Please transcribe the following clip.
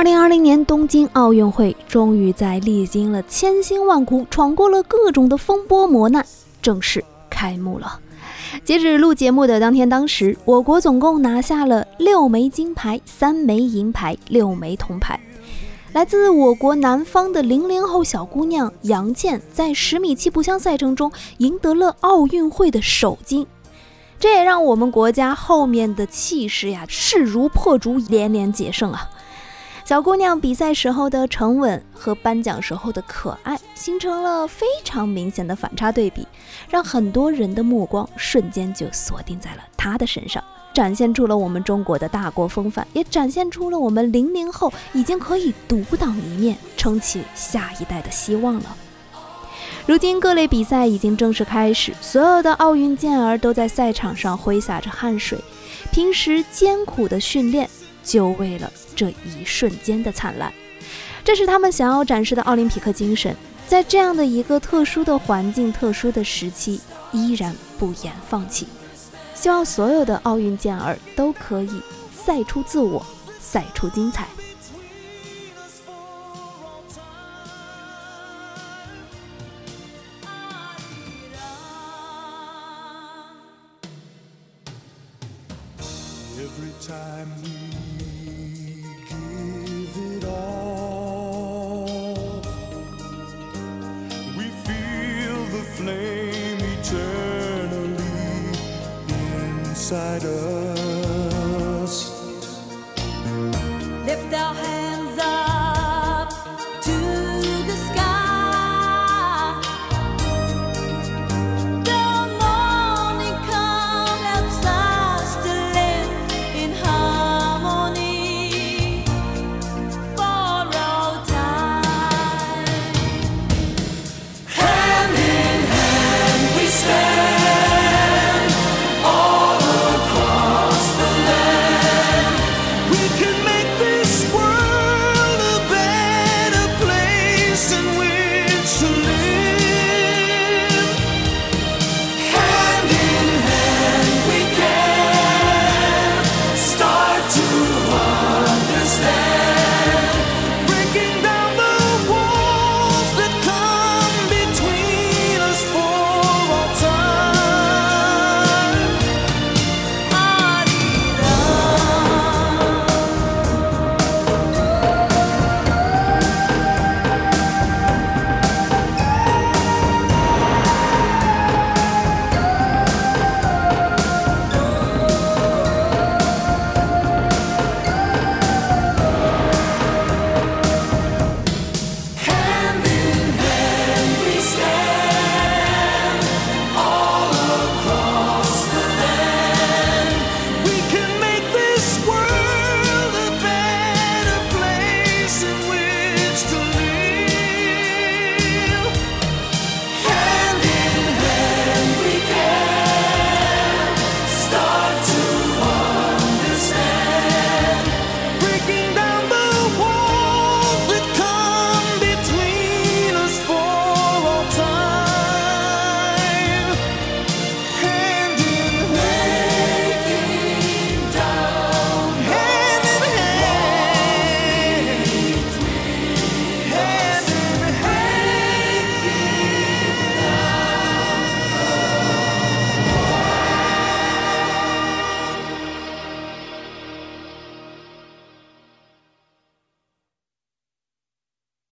二零二零年东京奥运会终于在历经了千辛万苦、闯过了各种的风波磨难，正式开幕了。截止录节目的当天，当时我国总共拿下了六枚金牌、三枚银牌、六枚铜牌。来自我国南方的零零后小姑娘杨倩，在十米气步枪赛程中赢得了奥运会的首金，这也让我们国家后面的气势呀势如破竹，连连捷胜啊！小姑娘比赛时候的沉稳和颁奖时候的可爱，形成了非常明显的反差对比，让很多人的目光瞬间就锁定在了她的身上。展现出了我们中国的大国风范，也展现出了我们零零后已经可以独当一面，撑起下一代的希望了。如今各类比赛已经正式开始，所有的奥运健儿都在赛场上挥洒着汗水，平时艰苦的训练，就为了这一瞬间的灿烂。这是他们想要展示的奥林匹克精神，在这样的一个特殊的环境、特殊的时期，依然不言放弃。希望所有的奥运健儿都可以赛出自我，赛出精彩。every time we give it all. We feel the flame eternally inside us.